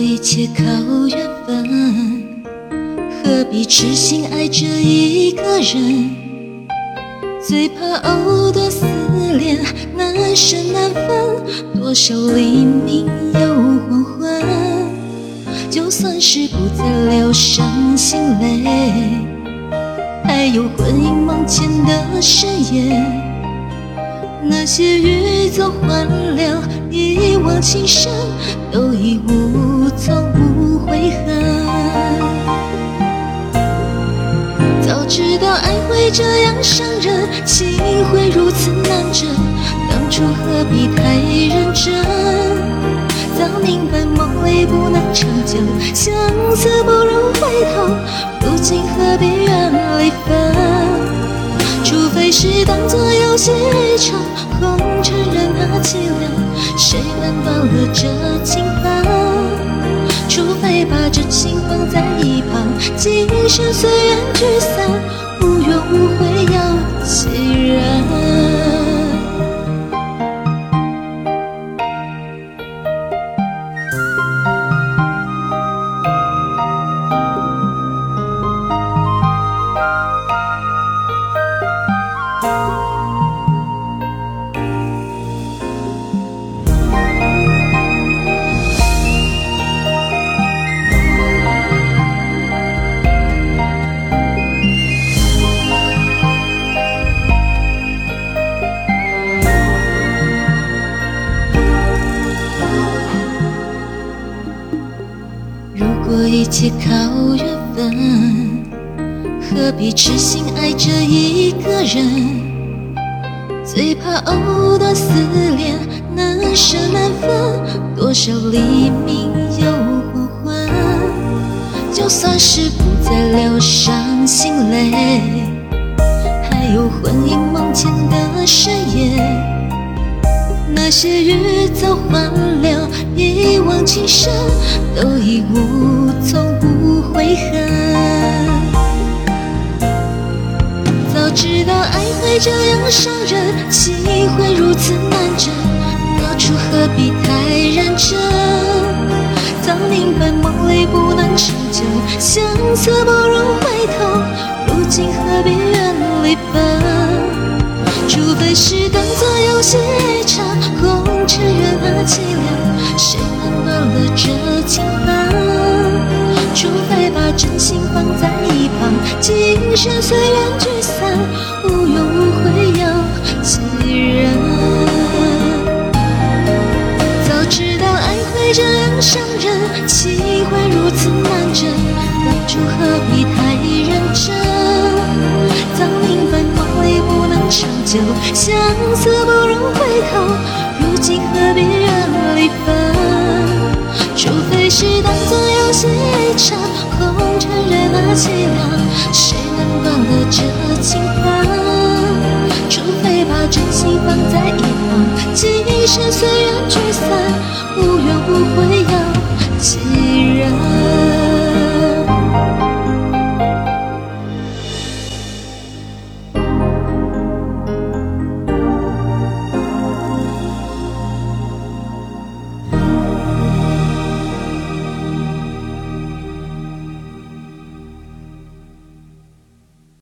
一切靠缘分，何必痴心爱着一个人？最怕藕断丝连，难舍难分，多少黎明又黄昏。就算是不再流伤心泪，还有魂萦梦牵的誓言。那些欲走还留，一往情深，都已无从无悔恨。早知道爱会这样伤人，情会如此难枕，当初何必太认真？早明白梦里不能长久，相思不如回头，如今何必怨离分？只是当作游戏一场，红尘任它凄凉，谁能断了这情份？除非把真心放在一旁，今生随缘聚散，无怨无悔有几人？如果一切靠缘分，何必痴心爱着一个人？最怕藕断丝连，难舍难分，多少黎明又黄昏。就算是不再流伤心泪，还有魂萦梦牵的誓言。那些欲走还留，一往情深，都已无从不悔恨。早知道爱会这样伤人，情会如此难枕，当初何必太认真？早明白梦里不能长久，相思不如回头，如今何必怨离分？除非是当作游戏一场，红尘任它凄凉，谁能断了这情分？除非把真心放在一旁，今生随缘聚散，无怨无悔有几人？早知道爱会这样伤人，情会如此难枕，当初何必太认真？早明白长久，相思不如回头，如今何必怨离分？除非是当作游戏一场，红尘任它凄凉，谁能断了这情分？除非把真心放在一旁，今生随缘聚散，无怨无悔。